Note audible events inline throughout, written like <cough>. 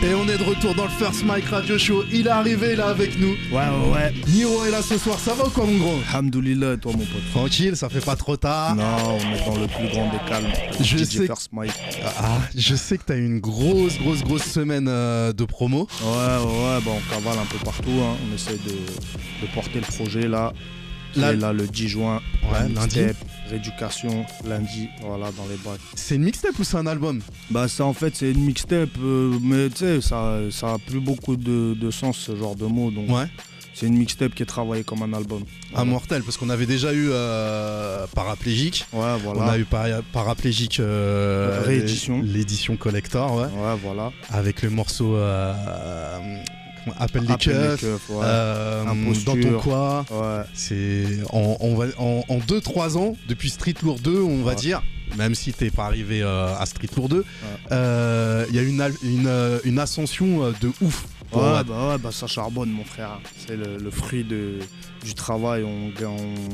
Et on est de retour dans le First Mike Radio Show. Il est arrivé là avec nous. Ouais, ouais, ouais. Niro est là ce soir. Ça va ou quoi, mon gros? Alhamdoulilah, toi, mon pote? Tranquille, ça fait pas trop tard. Non, on est dans le plus grand des calmes. Je DJ sais- First Mike. Ah, je sais que t'as eu une grosse, grosse, grosse semaine euh, de promo. Ouais, ouais, ouais, bah, on cavale un peu partout. hein. On essaie de, de porter le projet là. Là- est là le 10 juin. Ouais, lundi. Rééducation, lundi, voilà, dans les bacs. C'est une mixtape ou c'est un album? Bah, ça, en fait, c'est une mixtape, euh, mais tu sais, ça, ça a plus beaucoup de, de sens, ce genre de mots. Donc, Ouais. c'est une mixtape qui est travaillée comme un album. Voilà. Immortel, parce qu'on avait déjà eu euh, Paraplégique. Ouais, voilà. On a eu para- Paraplégique euh, Réédition. L'édition collector, ouais. Ouais, voilà. Avec le morceau Appelle les keufs. ouais. euh, dans ton quoi Ouais. C'est en, on va- en, 2-3 ans, depuis Street Lourd 2, on va Ouais. dire, même si t'es pas arrivé euh, à Street Lourd 2, euh, il y a une, euh, une ascension de ouf. Ouais, bah ouais, bah ça charbonne, mon frère. C'est le, le fruit de, du travail. On,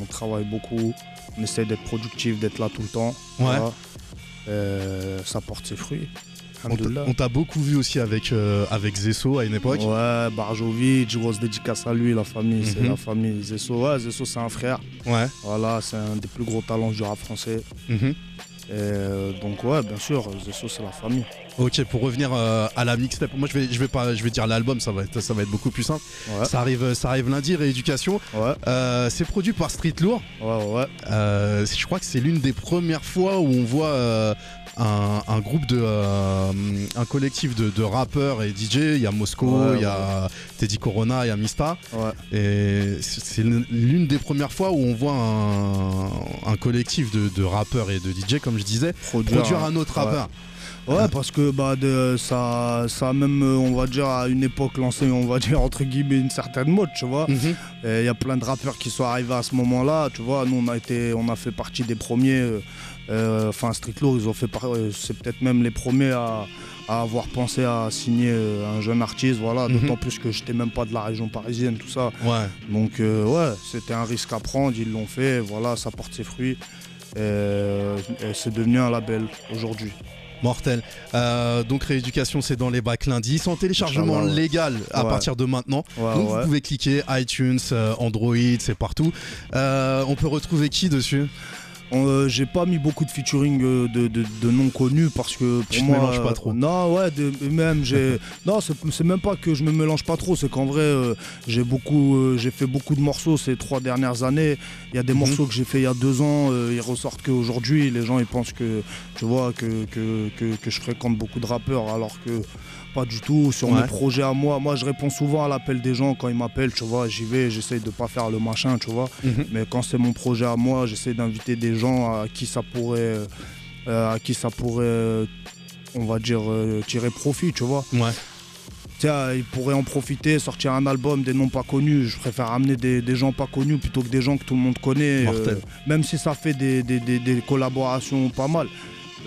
on travaille beaucoup. On essaie d'être productif, d'être là tout le temps. Ouais. Euh, ça porte ses fruits. On t'a- beaucoup vu aussi avec, euh, avec Zesso à une époque. Ouais, Barjovic, grosse dédicace à lui, la famille, c'est Mhm. la famille. Zesso, ouais, Zesso c'est un frère. Ouais. Voilà, c'est un des plus gros talents du rap français. Mhm. Et euh, donc ouais, bien sûr, Zesso c'est la famille. Ok, pour revenir euh, à la mixtape, moi je vais, je vais pas, je vais dire l'album, ça va être, ça va être beaucoup plus simple. Ouais, Ça arrive, ça arrive lundi, rééducation. ouais, Euh, c'est produit par Street Lourd. ouais, ouais. Euh, je crois que c'est l'une des premières fois où on voit un, un groupe de, un collectif de, de rappeurs et DJ. Il y a Mosco, Ouais, il y a Teddy Corona, il y a Mista. Et c'est c'est l'une des premières fois où on voit un, un collectif de, de rappeurs et de DJ, comme je disais, produire un autre ouais. rappeur. Ouais, parce que bah, de, ça, ça a même, euh, on va dire, à une époque lancé, on va <laughs> dire, entre guillemets, une certaine mode, tu vois. Mhm. Il y a plein de rappeurs qui sont arrivés à ce moment-là, tu vois. Nous, on a, été, on a fait partie des premiers. euh, euh, Enfin, Street Law, ils ont fait euh, c'est peut-être même les premiers à, à avoir pensé à signer euh, un jeune artiste, voilà. Mhm. D'autant plus que j'étais même pas de la région parisienne, tout ça. Ouais. Donc, euh, ouais, c'était un risque à prendre, ils l'ont fait, voilà, ça porte ses fruits. Euh, c'est devenu un label aujourd'hui. Mortel. Euh, donc rééducation, c'est dans les bacs lundi. C'est en téléchargement ouais. légal à Ouais. partir de maintenant. Donc vous pouvez cliquer iTunes, euh, Android, c'est partout. Euh, on peut retrouver qui dessus? Euh, j'ai pas mis beaucoup de featuring euh, de, de, de noms connus parce que pour Tu moi, mélanges pas euh, trop. Non, ouais, de- même j'ai. <laughs> non, c'est, même pas que je me mélange pas trop, c'est qu'en vrai, euh, j'ai beaucoup, euh, j'ai fait beaucoup de morceaux ces trois dernières années. Il y a des Mhm. morceaux que j'ai fait il y a deux ans, euh, ils ressortent qu'aujourd'hui. Les gens ils pensent que, tu vois, que, que, que, que je fréquente beaucoup de rappeurs alors que. Pas du tout, sur Ouais. mes projets à moi. Moi, je réponds souvent à l'appel des gens quand ils m'appellent, tu vois. J'y vais, j'essaye de pas faire le machin, tu vois. Mais quand c'est mon projet à moi, j'essaie d'inviter des gens à qui ça pourrait, euh, à qui ça pourrait, euh, on va dire, euh, tirer profit, tu vois. Ouais. Tiens, ils pourraient en profiter, sortir un album des noms pas connus. Je préfère amener des, des gens pas connus plutôt que des gens que tout le monde connaît. euh, même si ça fait des, des- des- des collaborations pas mal.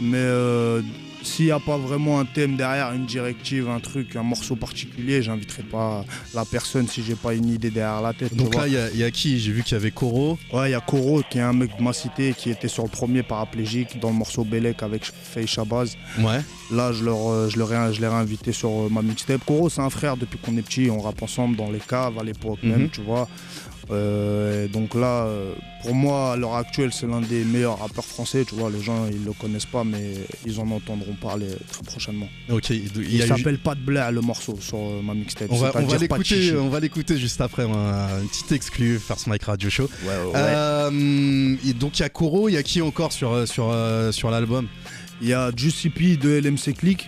Mais euh, s'il n'y a pas vraiment un thème derrière, une directive, un truc, un morceau particulier, j'inviterai pas la personne si j'ai pas une idée derrière la tête. Donc là, il y a- il y, a qui? J'ai vu qu'il y avait Koro. Ouais, il y a Koro qui est un mec de ma cité qui était sur le premier paraplégique dans le morceau Belek avec Faye Shabazz. Ouais. Là, je leur, euh, je leur je l'ai réinvité sur euh, ma mixtape. Koro, c'est un frère depuis qu'on est petit, on rappe ensemble dans les caves à l'époque Mhm. même, tu vois. Euh, donc là, euh, pour moi, à l'heure actuelle, c'est l'un des meilleurs rappeurs français, tu vois. Les gens, ils le connaissent pas, mais ils en entendront parler très prochainement. Ok. Il, a eu- s'appelle Pas de Blair, le morceau sur euh, ma mixtape. On va, on va l'écouter, chichi. on va l'écouter juste après, un, une petite exclue, First Mike Radio Show. Ouais, ouais, ouais. Euh, et donc il y a Koro, il y a qui encore sur, sur, sur l'album? Il y a Juicy P de LMC Click.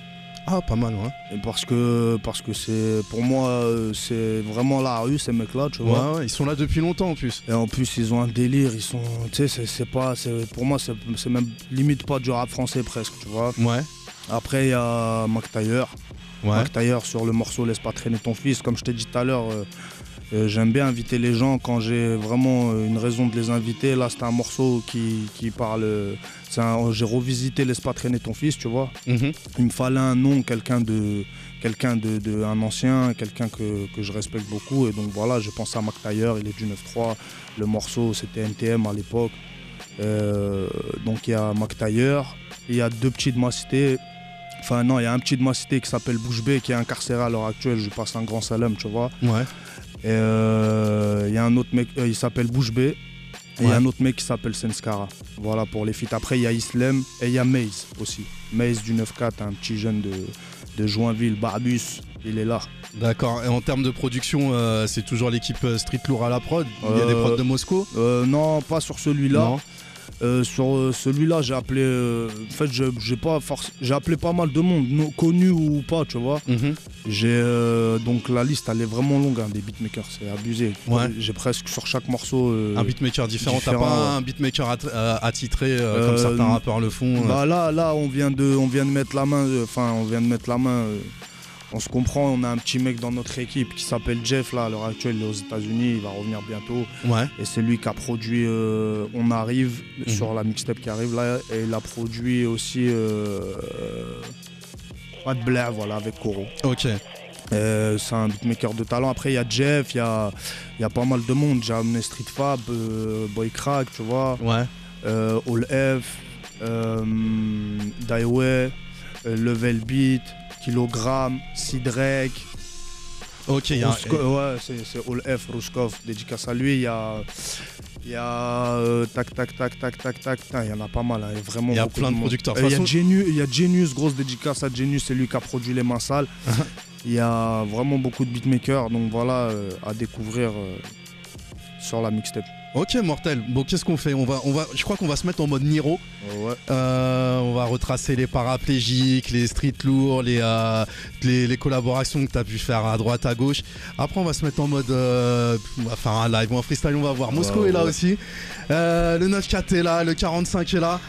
Ah, pas mal, ouais. Et Parce que, parce que c'est, pour moi, euh, c'est vraiment la rue, ces mecs-là, tu vois. Ouais, ouais, ils sont là depuis longtemps en plus. Et en plus, ils ont un délire, ils sont, tu sais, c'est, pas, c'est, pour moi, c'est, c'est même limite pas du rap français presque, tu vois. Ouais. Après, il y a Mac Taylor. Ouais. Mac Taylor sur le morceau Laisse pas traîner ton fils. Comme je t'ai dit tout à l'heure, euh, euh, j'aime bien inviter les gens quand j'ai vraiment euh, une raison de les inviter. Là, c'est un morceau qui, qui parle. euh, un- j'ai revisité Laisse pas traîner ton fils, tu vois. Mhm. Il me fallait un nom, quelqu'un de, quelqu'un de, de- un ancien, quelqu'un que, que je respecte beaucoup. Et donc voilà, je pense à Mac Taylor, il est du 9-3. Le morceau, c'était NTM à l'époque. Euh, donc il y a Mac Taylor, il y a deux petits de ma cité. Enfin, non, il y a un petit de ma cité qui s'appelle Bouche B qui est incarcéré à l'heure actuelle. Je passe un grand salam, tu vois. Ouais. Et euh, il y a un autre mec, euh, il s'appelle Bouche B. Et il y a un autre mec qui s'appelle Senskara. Voilà pour les feats. Après, il y a Islam et il y a Maze aussi. Maze du 9-4, un petit jeune de, de Joinville, Barbus. Il est là. D'accord. Et en termes de production, euh, c'est toujours l'équipe Street Lourd à la prod? Il y a des prods de Moscou? Euh, non, pas sur celui-là. Euh, sur euh, celui-là, j'ai appelé. euh, en fait, j'ai pas j'ai appelé pas mal de monde, connu ou pas, tu vois. Mhm. J'ai euh, donc la liste, elle est vraiment longue hein, des beatmakers, c'est abusé. Ouais. J'ai presque sur chaque morceau. Un beatmaker différent. T'as pas un beatmaker att- attitré comme certains rappeurs le font. Bah là, là, on vient de, on vient de mettre la main. Enfin, on vient de mettre la main. On se comprend. On a un petit mec dans notre équipe qui s'appelle Jeff là à l'heure actuelle, il est aux États-Unis. Il va revenir bientôt. Ouais. Et c'est lui qui a produit euh, On arrive Mhm. sur la mixtape qui arrive là. Et il a produit aussi euh, euh, Pas de Blair, voilà, avec Koro. Ok. Euh, c'est un beatmaker de talent. Après, il y a Jeff, il y a, il y a pas mal de monde. J'ai amené Street Fab, euh, Boy Crack, tu vois, Ouais. euh, All F, Daiway, Level Beat, Kilogramme, Sidrek. Ok. il y a ouais, c'est c'est All F, Ruskov, dédicace à lui. Il y a, il y a euh, tac, tac, tac, tac, tac, tac. Il y en a pas mal, hein, vraiment Il y a beaucoup plein de monde. producteurs. De Euh, Il y, a façon- Genius- il y a Genius, grosse dédicace à Genius, c'est lui qui a produit les mains sales. <laughs> Il y a vraiment beaucoup de beatmakers, donc voilà, euh, à découvrir sur la mixtape. Ok, mortel. Bon, qu'est-ce qu'on fait? On va, on va. Je crois qu'on va se mettre en mode Niro. ouais. Euh, on va retracer les paraplégiques, les street lourds, les, euh, les, les collaborations que tu as pu faire à droite, à gauche. Après, on va se mettre en mode. euh, on va faire un live ou un freestyle, on va voir. Moscou Ouais, est là ouais. aussi. Euh, le 9-4 est là, le 45 est là,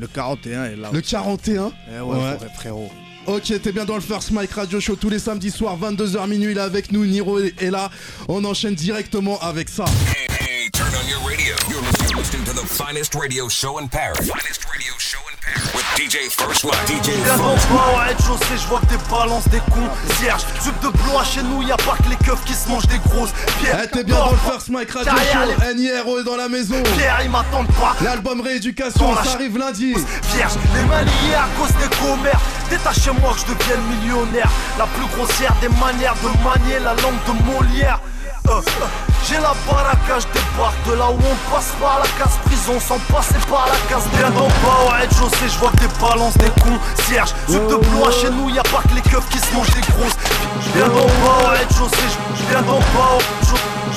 Le 41 est là. le 41. Eh ouais, frérot. Ok, t'es bien dans le First Mike Radio Show tous les samedis soirs, 22h minuit. Il est avec nous, Niro est là. On enchaîne directement avec ça. Hey, hey, turn on your radio. You're listening, to the finest radio show in Paris. Finest radio show in Paris. With DJ First Mike. DJ First ouais, chaussée, je vois que des balances des cons. Serge, jupe de blanc, chez nous, y a pas que les keufs qui se mangent des grosses. Pierre, Eh, t'es bien dans le First Mike Radio Show. NIRO est dans la maison. Pierre, ils m'attendent pas. L'album Rééducation, ça arrive lundi. Vierge, les mains liées à cause des commères. Détachez-moi que je devienne millionnaire. La plus grossière des manières de manier la langue de Molière. Euh, euh, J'ai la baraka, je débarque de là où on passe par la case prison sans passer par la case bien d'en bas. Je sais, je vois que des balances des cons. Serge, suite de blois chez nous, y a pas que les keufs qui se mangent des grosses. Je viens d'en bas,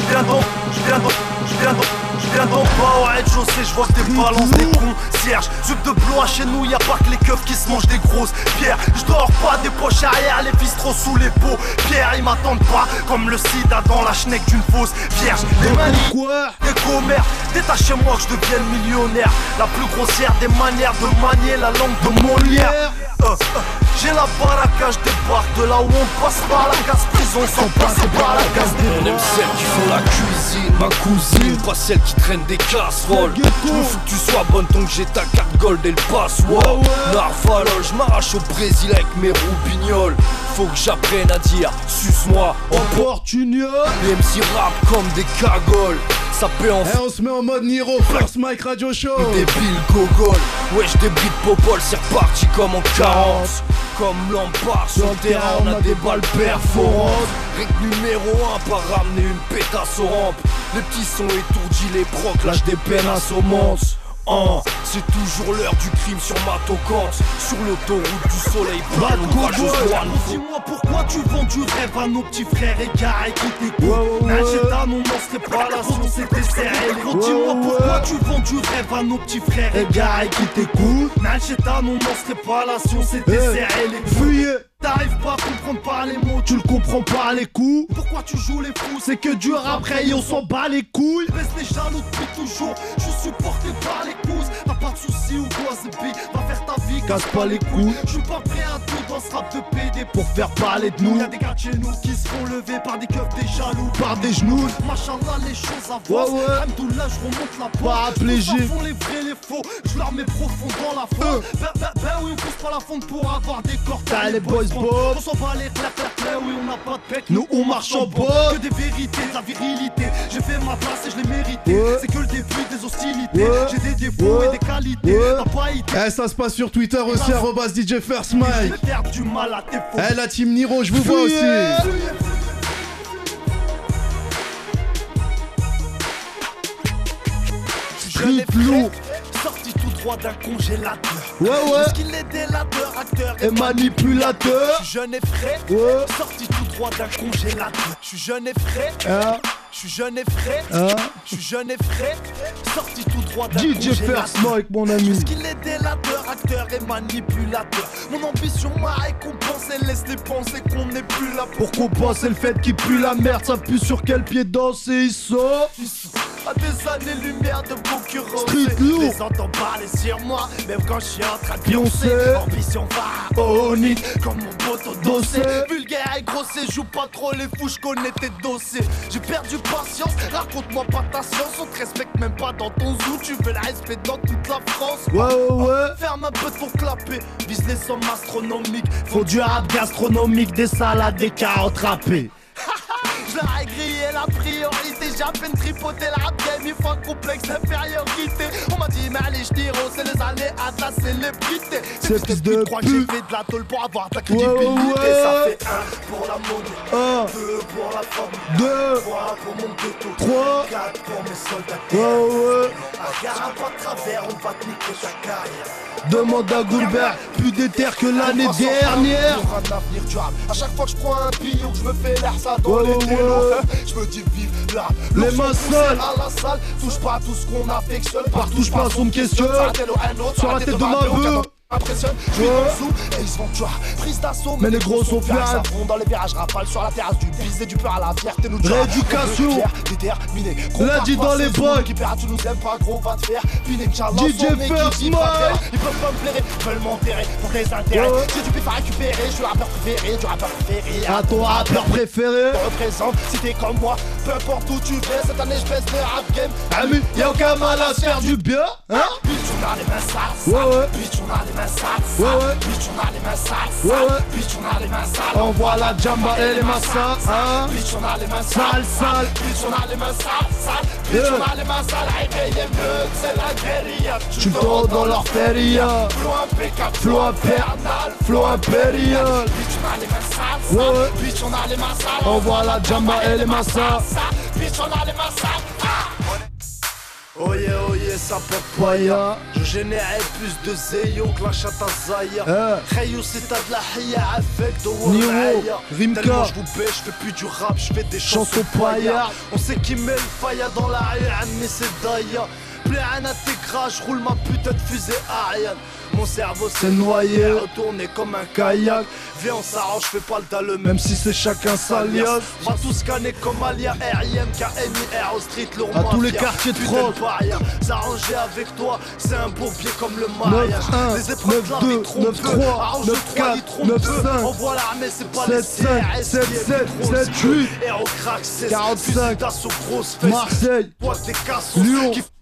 viens d'en, je viens d'en, je viens d'en. Je viens d'en bas, ouais, je sais, je vois que des cons. Jupe de blois chez nous, y a pas que les keufs qui se mangent des grosses. Pierre, je dors pas des poches arrière, les trop sous les peaux. Pierre, ils m'attendent pas, comme le sida dans la schneck d'une fausse. Vierge, les Quoi des commères. Détachez-moi que je devienne millionnaire. La plus grossière des manières de manier la langue de Molière. Euh, euh, J'ai la baraka, je débarque de là où on passe par la case prison sans passer par la case On aime celles qui font la cuisine, ma cousine, pas celles qui traînent des casseroles. Il faut que tu sois bonne donc j'ai ta carte gold et le password. Narvalol, je m'arrache au Brésil avec mes roubignoles. Faut que j'apprenne à dire, suce-moi, en Opportuniste Les MC rap comme des cagoles. Ça paie en Eh, on se met en mode Niro, First Mike Radio Show. Débile gogol, ouais je débris de popol, c'est reparti comme en carence. Comme Lampard sur le terrain, on a des balles perforantes. Règle numéro 1, pas ramener une pétasse aux rampes. Les petits sont étourdis, les procs lâchent des peines assommantes Hein, c'est toujours l'heure du crime sur ma tocante Sur l'autoroute du soleil, pas Dis-moi pourquoi tu vends du rêve à nos petits frères égarés qui t'écoutent Najeta, non, on serait pas là si on s'était serré dis-moi pourquoi tu vends du rêve à nos petits frères égarés qui t'écoutent Najeta, non, on serait pas là si on s'était serré les Fuyez T'arrives pas à comprendre par les mots, Tu le comprends par les coups. Pourquoi tu joues les fous? C'est que dur après on s'en bat les couilles. Baisse les jaloux depuis toujours, je suis supporté par les T'as pas de soucis ou quoi, Zépi, va faire ta vie, Casse pas les couilles Je suis pas prêt à tout dans ce rap de PD pour faire parler de nous. Y'a des gars de chez nous qui se font lever par des keufs, des jaloux, par des genoux. Machallah, les choses avancent. Ouais, ouais. Alhamdoulilah, je remonte la pente. Paraplégique. Font les vrais, les faux. Je leur mets profond dans la fonte. Ben, ben, ben oui, on pousse pas la fonte pour avoir des corps. T'as les boys bob. On s'en bat les clairs, clairs, clairs. Oui, on n'a pas de pec. Nous, on marche en bob. Que des vérités, de la virilité. J'ai fait ma place et je l'ai mérité. Ouais. C'est que le début des hostilités. J'ai des défauts et des Ouais. Eh, ça se passe sur Twitter aussi, arrobas DJ First Mike. Eh, la team Niro, je vous vois aussi. Lourd. frais, Sorti tout droit d'un congélateur. Ouais, ouais. Parce qu'il est délateur, acteur Et manipulateur. Je suis jeune et frais. Ouais. Sorti tout droit d'un congélateur. Je suis jeune et frais. Hein, Je suis jeune et frais. hein. Je suis jeune et frais. Sorti tout droit d'un DJ. First Mike, mon ami. Parce qu'il est délateur, acteur et manipulateur. Mon ambition m'a récompensé, laisse les penser qu'on n'est plus là pour Pour compenser le fait qu'il pue la merde, ça pue sur quel pied danser ils sont À des années-lumière de concurrence Street Je les entends parler sur moi Même quand je suis en train de Pioncer. Ambition va au nid Comme mon poteau dossé. Vulgaire et grossier Joue pas trop les fous Je connais tes dossiers. J'ai perdu patience Raconte-moi pas ta science. On te respecte même pas dans ton zoo Tu veux le respect dans toute la France. Ouais, ouais, ouais. Ferme un peu pour clapper. Vise les sommes astronomiques Faut du rap gastronomique, des salades, des carottes râpées. <laughs> Je leur ai grillé la priorité, j'ai à peine tripoté la game, il faut un complexe d'infériorité. On m'a dit, mais allez, je tire, c'est les années à de la célébrité. C'est pute de que j'ai fait de la tôle pour avoir Ouais, crédibilité. Ça fait un pour la monnaie, deux pour la famille, deux, trois pour mon ghetto, Trois. quatre pour mes soldats. ouais, ouais. Regarde pas de travers, on va te niquer ta carrière. Demande à Goulbert, plus d'éther que l'année dernière. un avenir durable. À chaque fois que je prends un billon, que je me fais l'air ça dans les télos. <laughs> Je me dis vive là. Les mains sales. à la salle, touche pas à tout ce qu'on affectionne. Par touche pas, on me questionne. Sur la tête de ma veuve. Impressionne, je suis Ouais. dans le sous et ils se tuer. Prise d'assaut, Mais les gros sont fiers. Ça fond dans les virages, rafale sur la terrasse du bise et du peur à la fierté. Nous Rééducation. déterminé. Lundi dans les bocs. Qui perd, tu nous aimes pas, gros, va te faire. Piner, DJ First. Ils peuvent pas me blairer, veulent m'enterrer pour des intérêts. J'ai du pif à récupérer, je suis rappeur préféré, du rappeur préféré. À ton rappeur préféré. te représente, si t'es comme moi, peu importe où tu vas, cette année je baisse le rap game. Ami, y'a aucun mal à se faire du bien, hein? Bitch, on a les mains sales, Ouais, ouais. Bitch, on a les mains sales. Bitch, on les mains sales, on les mains sales. Envoie la jamba et les massas, hein Bitch, on a les mains Sale, sale. Bitch, on a les mains sales, sales. Bitch, on a les mains sales. Réveillez mieux, c'est la guérilla. Tu dors dans leur feria. Flow impeccable, Flow. Flow impérial. Bitch, on a les mains sales, sales. Bitch, on a les mains sales. Envoie la jamba et les massas. Bitch, on a les mains sales. Yeah, oh yeah, ça porte Paya. Je générais plus de zéyo que la chatte à Zaya Eh. Khayou c'est t'as de la haya avec de Waraya Rimka. Je vous baisse, je fais plus du rap, je fais des chansons paillards. On sait qui met le faya dans la rue, mais c'est Daya à tes gras, je roule ma putain de fusée Ariane Mon cerveau s'est C'est noyé. retourné comme un kayak Viens on s'arrange, fais pas le dalle même si c'est chacun sa liasse. M'a tout scanné comme Alia, RIM, KMIR au street, lourd À tous les quartiers de France. S'arranger avec toi, c'est un beau pied comme le mariage 9-1, Les épreuves de la vie 9-2, trompent peu. 9-3, Arrange de 9-4, trois, ils trompent peu. 9-5. Envoie l'armée, c'est pas les 7-7, CRS qui est 7-7, plus grosse 7-8. que Héros crack, c'est 45. fusil d'assaut grosse fesse Marseille. Lyon.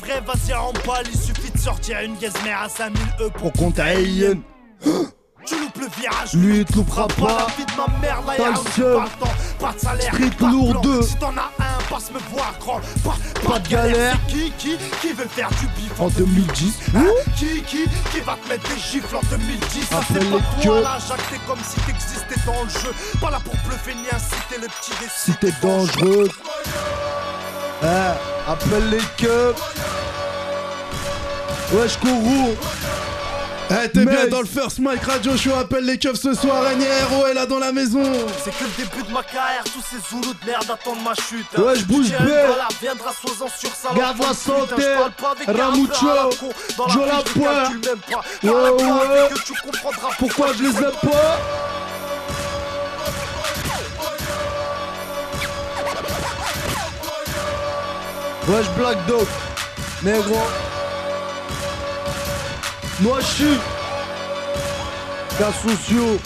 Vrai vas-y remballe Il suffit de sortir une gazmère à 5000 E pour qu'on t'aille. Tu loupes le virage Lui, il te loupera Pas la pas. vie de ma mère là y'a pas le temps Pas de salaire pas de lourd deux. Si t'en as un passe me voir grand Pas, Pas de galère. C'est qui qui qui veut faire du bif En 2010. Hein? Qui, qui, qui va te mettre des gifles en 2010 Ça c'est pas toi là, Jacques, t'es comme si t'existais dans le jeu Pas là pour bluffer ni inciter le petit récit Si t'es dangereux. Eh, appelle les keufs. Wesh Kourou. Eh, t'es bien dans le First Mike Radio Show, appelle les keufs ce soir, Héros est là dans la maison. C'est que le début de ma carrière, tous ces zoulous de merde attendent ma chute. Ouais, je bouge bien. viendra sois-en sur. Garde la santé. Ramucho. la Joe. Ouais, la part ouais. fait que tu comprendras Pourquoi je les aime pas Wesh Black Dog Négro Moi je suis Cas sociaux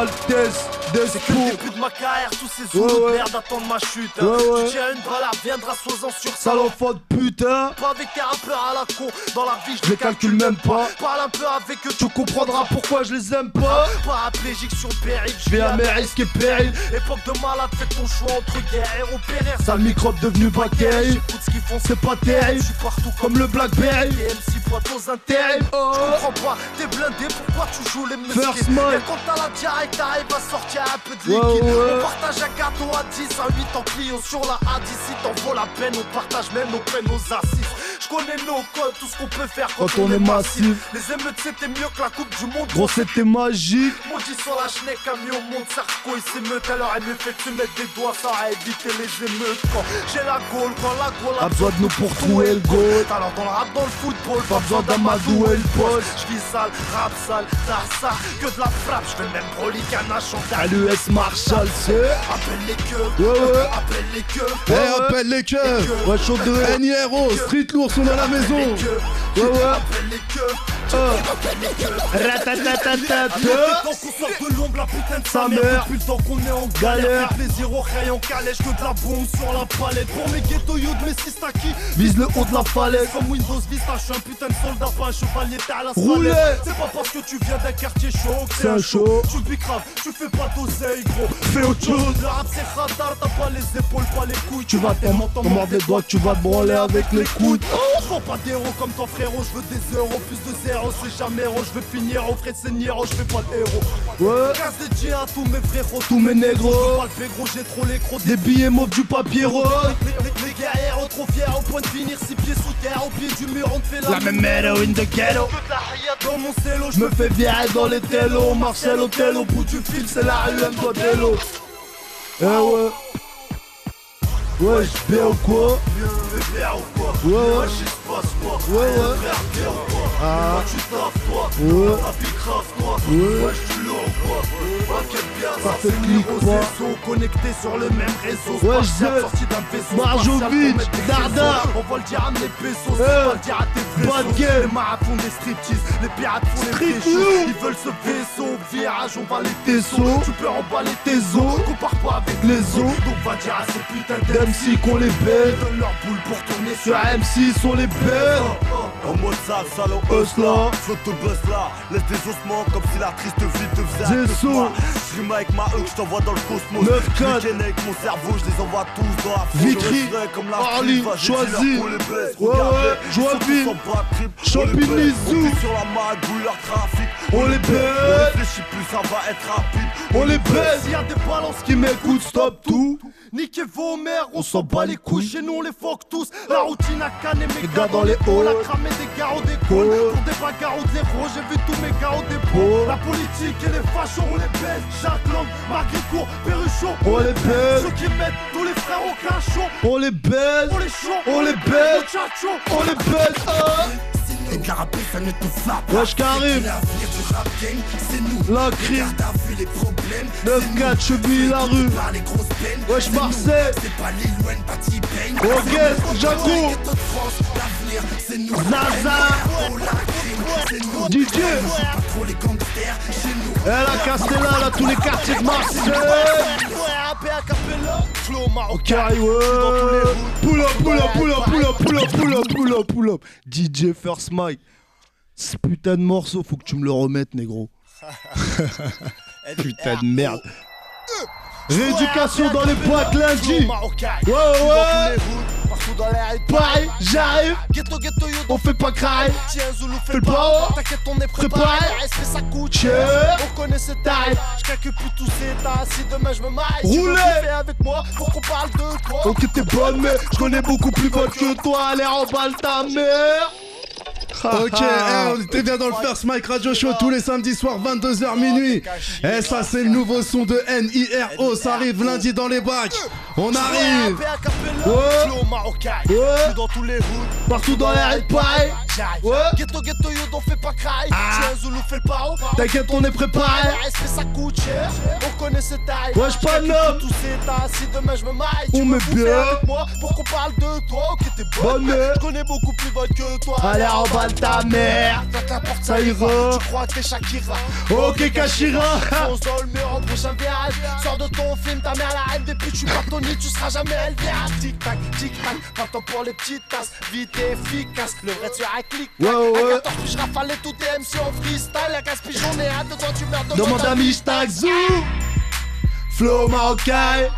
Altesse C'est que le début de ma carrière, tous ces Ouais, ouais. de merde attendent ma chute. Ouais, ouais. Tu tiens une balle, viendra sois-en sur ça. Enfant de putain Pas avec un rappeur à la con. Dans la vie, je les calcule même pas. Parle un peu avec eux, Tu comprendras pourquoi je les aime pas Paraplégique sur le périph', Je vais à mes risques et périls Époque de malade, fais ton choix entre guerre et opérer. Sale microbe devenu bactérie J'écoute ce qu'ils font, C'est pas terrible Je suis partout Comme le Blackberry MC aux intérêts. Terrible. Oh. Je comprends pas, t'es blindé, pourquoi tu joues les Mike. Et quand t'as la diarrhée, t'arrives à sortir un peu de liquide. ouais. On partage un gâteau à 10, à 8 en Clio sur la A10. Si t'en vaut la peine, on partage même nos peines, nos assistent Je connais nos codes, tout ce qu'on peut faire quand, Quand on est massif. Les émeutes, c'était mieux que la Coupe du Monde. Gros c'était magique. Maudit sur la schneck, camion monte, Sarko il s'émeute Alors elle me fait tu mettre des doigts, ça a évité les émeutes. Quand j'ai la gaule, quand la gaule A besoin de nous pour trouver le goal. Alors dans le rap, dans le football, Pas besoin d'Amadou et le poste. Je vis sale, rap sale, ça, que de la frappe. Je fais même un chanter À l'US Marshall c'est Appelle les queues, Ouais, ouais. appelle les queues. Eh, ouais. appelle les keufs. Ouais chaud de Héros, Street Lourd sont dans la maison. Ouais ouais Depuis le temps qu'on sort de l'ombre, la putain de sa mère. Depuis le temps qu'on est en Galère. plaisir au rayon calèche que de la bombe sur la palette. Pour mes ghetto youth, mes sistaki. Vise le haut de la falaise Comme Windows Vista, je suis un putain de soldat, pas un chevalier, t'es à la Roulez. C'est pas parce que tu viens d'un quartier chaud que C'est un show. Tu le grave, tu fais pas d'oseille, gros. Fais autre chose Le rap c'est radar, t'as pas les épaules, pas les couilles. Tu vas t'en mordre les doigts tu vas te branler avec les coudes Je vends pas d'héros comme ton frérot, je veux des euros, plus de zéro, c'est jamais héros, je veux finir au frais de seigneur, je fais pas de héros. Ouais. Casse des dieux à tous mes frérots, Tous mes négros. Je pas le gros, j'ai trop les crocs Des billets mauves du papier rose. Les, guerriers trop fiers au point de finir six pieds sous terre Au pied du mur on te fait la, La même héroïne de ghetto dans mon cello Je me fais virer dans les télos. Marcel Hôtel au bout du fil C'est la rue M Eh ouais Je bien ou quoi ou quoi Ouais ouais Wesh, quoi Ouais ouais bien Ah. Ouais. Wesh l'as ou quoi T'inquiète bien Ça fait finit clic, quoi. réseau Connectés sur le même réseau Ouais, je- sorti d'un vaisseau Marjovic, Darda. On va le dire à mes pesos. On va le dire à tes vrais sauces. game. Les marabouts font des striptease Les pirates font les péchos. Ils veulent ce vaisseau Virage on va les Tes tessos. Tu peux emballer tes os. Compare pas avec Les os. Donc va dire à ces putains d'MC MC qu'on les bête Donne leur boule pour tourner Sur MC sont les bêtes En mode sale, salaud, Hustler. Flotte buzz là, laisse des ossements comme si la triste vie te rime avec ma E, je t'envoie dans le cosmos. 9-4. Les gaines avec mon cerveau, je les envoie tous dans la foule. Vitry. Comme la vas-y, Choisy. On les Champigny. On vit sur la magouille, leur trafic. On les On baisse réfléchit plus, ça va être rapide. On les baisse S'il y a des balances Qui m'écoutent stop tout Niquez vos mères, on On s'en bat les couilles, chez nous on les fuck tous La routine a canné mes gars dans les halls halls. A cramé des des calls Halls. Pour des bagarres des héros, j'ai vu tous mes des Halls. pros La politique et les fachos, on les baisse Jacques Lang, Marguerite Perruchon. On les baisse. Ceux qui mettent tous les frères au cachot On les baise On les chante, On les muchachos On les baise. Et de la rapper, ça ne te frappe Wesh Karim. L'avenir du rap game, c'est nous. La crime. Vu les problèmes. 9-4 cheville la rue. Par les grosses peines. Wesh. Marseille. C'est pas Lil Wayne, pas T-Pain. Ok Jaco l'avenir, c'est nous. Zaza DJ les gangsters, chez nous Elle a Castella là tous les quartiers de Marseille. Ouais. Pull up, pull up, pull up, pull up, pull up, pull up, pull up, pull up. DJ First Mike. Ce putain de morceau faut que tu me le remettes négro. <laughs> <laughs> Putain de merde Rééducation dans les boîtes lundi Ouais ouais Pareil j'arrive Ghetto, ghetto, On fait pas Zoulou, fais le pas. T'inquiète, on est Préparé. Respect, ça coûte cher? On connaît ce tarif. Je calcule plus tous ces tas. Si demain je me maille, Roulez. avec moi pour qu'on parle de toi. Ok t'es bonne mais je connais beaucoup plus bonne que toi Allez remballe ta mère Ok, eh, on était bien dans le First Mike Radio Show tous les samedis soirs, 22h minuit. Et ça, c'est le nouveau son de NIRO. Ça arrive lundi dans les bacs. On arrive. Ouais. Partout dans les raids, pareil. Ouais. Ghetto, ghetto, yo, don't fais pas craille. Ah. Tu es un Zoulou, fais le paro. T'inquiète, on est préparé. Le respect, ça coûte cher. On connaît cette taille. Wesh, pas de l'homme. Tous ces tas. Si demain je me maille, On bouffer bien. avec moi pour qu'on parle de toi. Ok, t'es bonne. Bonne. Je connais beaucoup plus bonne que toi. Allez, mère. Ta porte, Ça ira. Tu crois que t'es Shakira. Ok, Kashira. Fonce dans le mur virage. Sors de ton film, ta mère la haine. Depuis que tu pars ton nid, tu seras jamais Elvira. Tic tac, tic tac. Temps pour les petites tasses. Vite et efficace. Le vrai tu as un clic. Ouais, ouais. À 14 puis je rafale tout tes MC en freestyle. À 15 pigeons, on est à deux doigts, tu meurs de Demande à Mishtag Zou. Flow marocain.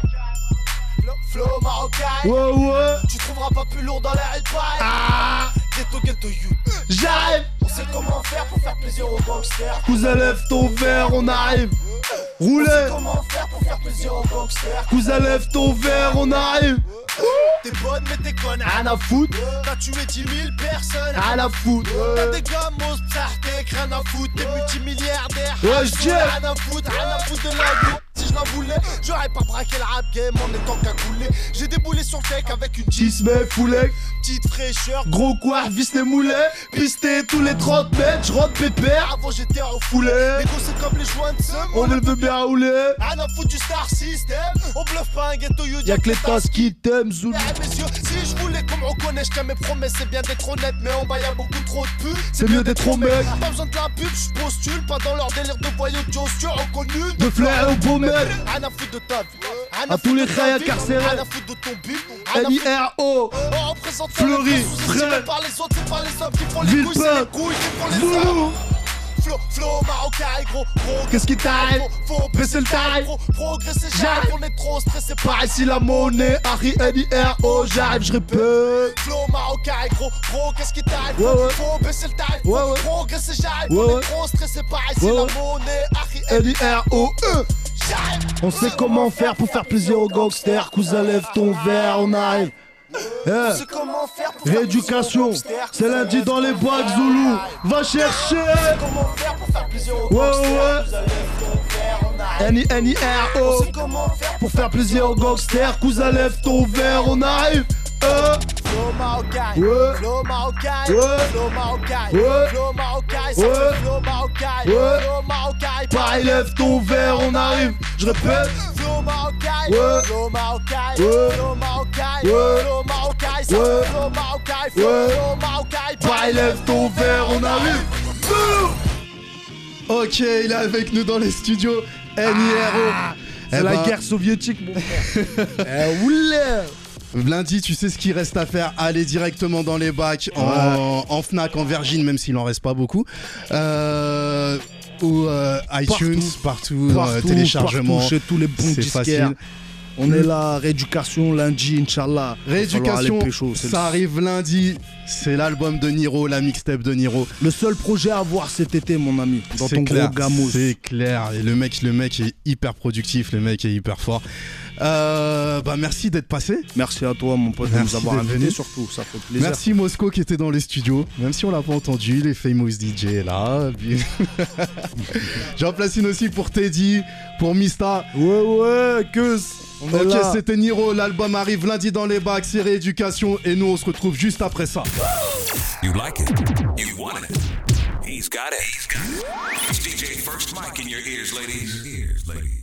Flow, marocain. Ouais, ouais. Tu trouveras pas plus lourd dans la hip Ah. Ghetto, ghetto, you. J'arrive. On sait comment faire pour faire plaisir aux gangsters. Cousin, lève ton verre, on arrive. On Roulez. sait comment faire pour faire plaisir aux gangsters. Cousin, lève ton verre, on arrive. T'es bonne, mais t'es conne. À foutre. T'as tué 10 000 personnes. À foutre. T'as des gamos, t'es rien à foutre, t'es multimilliardaire. Ouais, je à foutre, rien à foutre de la je la voulais, j'aurais pas braqué le rap game en étant cagoulé. J'ai déboulé sur le avec une petite, Tismé, foulé. petite fraîcheur. Gros quoi, vis les moulets. Pisté tous les 30 mètres, je rentre pépère. Avant j'étais en Foulé. Les gosses c'est comme les joints de seum. On le veut bien rouler. Rien à foutre du star system. On bluffe pas un ghetto you. Y'a que les tasses qui t'aiment, Zoulou. Eh messieurs, si je voulais qu'on me reconnaisse, je tiens mes promesses, c'est bien d'être honnête, mais en bas y'a beaucoup trop de pubs. C'est mieux d'être mec. Pas besoin de la pub, je postule, pas dans leur délire de voyous de Joe reconnu. De flair au beau mec. Rien à foutre de ta vie. À tous les incarcérés. Rien à foutre de ton but. N-I-R-O. Représente Fleury, les sous-estimés Fred. par les autres, c'est pas les hommes qui font les Villepin. couilles, c'est les couilles qui font les hommes. Zoulou. Flow, marocain, gros, gros. Qu'est-ce qui t'arrive Faut, Baisser le taille. Pro- Progresser, J'arrive. on est trop stressé par ici la monnaie, Harry N-I-R-O. J'arrive, je répète. Flow marocain, gros, gros, qu'est-ce qui t'arrive. Faut baisser le ouais. progresser, j'arrive, on est trop stressé par ici, la monnaie, Harry N-I-R-O-E. On sait comment faire pour faire plaisir aux gangsters. Cousin, lève ton verre, on arrive. Eh, On sait comment faire pour faire Rééducation, plaisir aux gangsters. c'est lundi dans les boîtes Zoulou. Va chercher. Comment faire pour faire plaisir aux Ouais, gangsters ouais. Arrive. On N-I-N-I-R-O. sait comment faire Pour faire plaisir aux gangsters, cousin, lève ton verre, on arrive. Euh, Flow marocain, flow marocain, flow marocain, flow Ouais. flow marocain, Ouais. flow marocain, pareil, lève ton verre, on arrive. Je répète. Flow marocain, Ouais. flow marocain, Ouais. flow marocain, Ouais. flow marocain, ça Ouais. fait flow marocain, Ouais. flow marocain, Pareil, lève ton verre, on arrive. Ok, il est avec nous dans les studios. NIRO. C'est Eh la ben, guerre soviétique, mon frère. <laughs> eh, oulé. Lundi, tu sais ce qu'il reste à faire. Aller directement dans les bacs en, en Fnac, en Virgin, même s'il en reste pas beaucoup. Euh, ou euh, iTunes, partout, euh, téléchargement. partout, chez tous les bons c'est disquaires. On est là, rééducation lundi, Inch'Allah. Rééducation, pécho, le- ça arrive lundi. C'est l'album de Niro, la mixtape de Niro. Le seul projet à voir cet été, mon ami, dans ton clair, gros gamos. C'est clair. Et le mec, le mec est hyper productif, le mec est hyper fort. Euh, bah merci d'être passé. Merci à toi, mon pote, de nous avoir invités surtout. Ça fait plaisir. Merci Mosco qui était dans les studios, même si on l'a pas entendu, les famous DJ là. <laughs> J'en place une aussi pour Teddy, pour Mista. Ouais, ouais, que Ok, c'était Niro, l'album arrive lundi dans les bacs, c'est rééducation et nous on se retrouve juste après ça. You like it? You want it? He's got it. He's got it. It's DJ First Mike in your ears, ladies. Ears, ladies.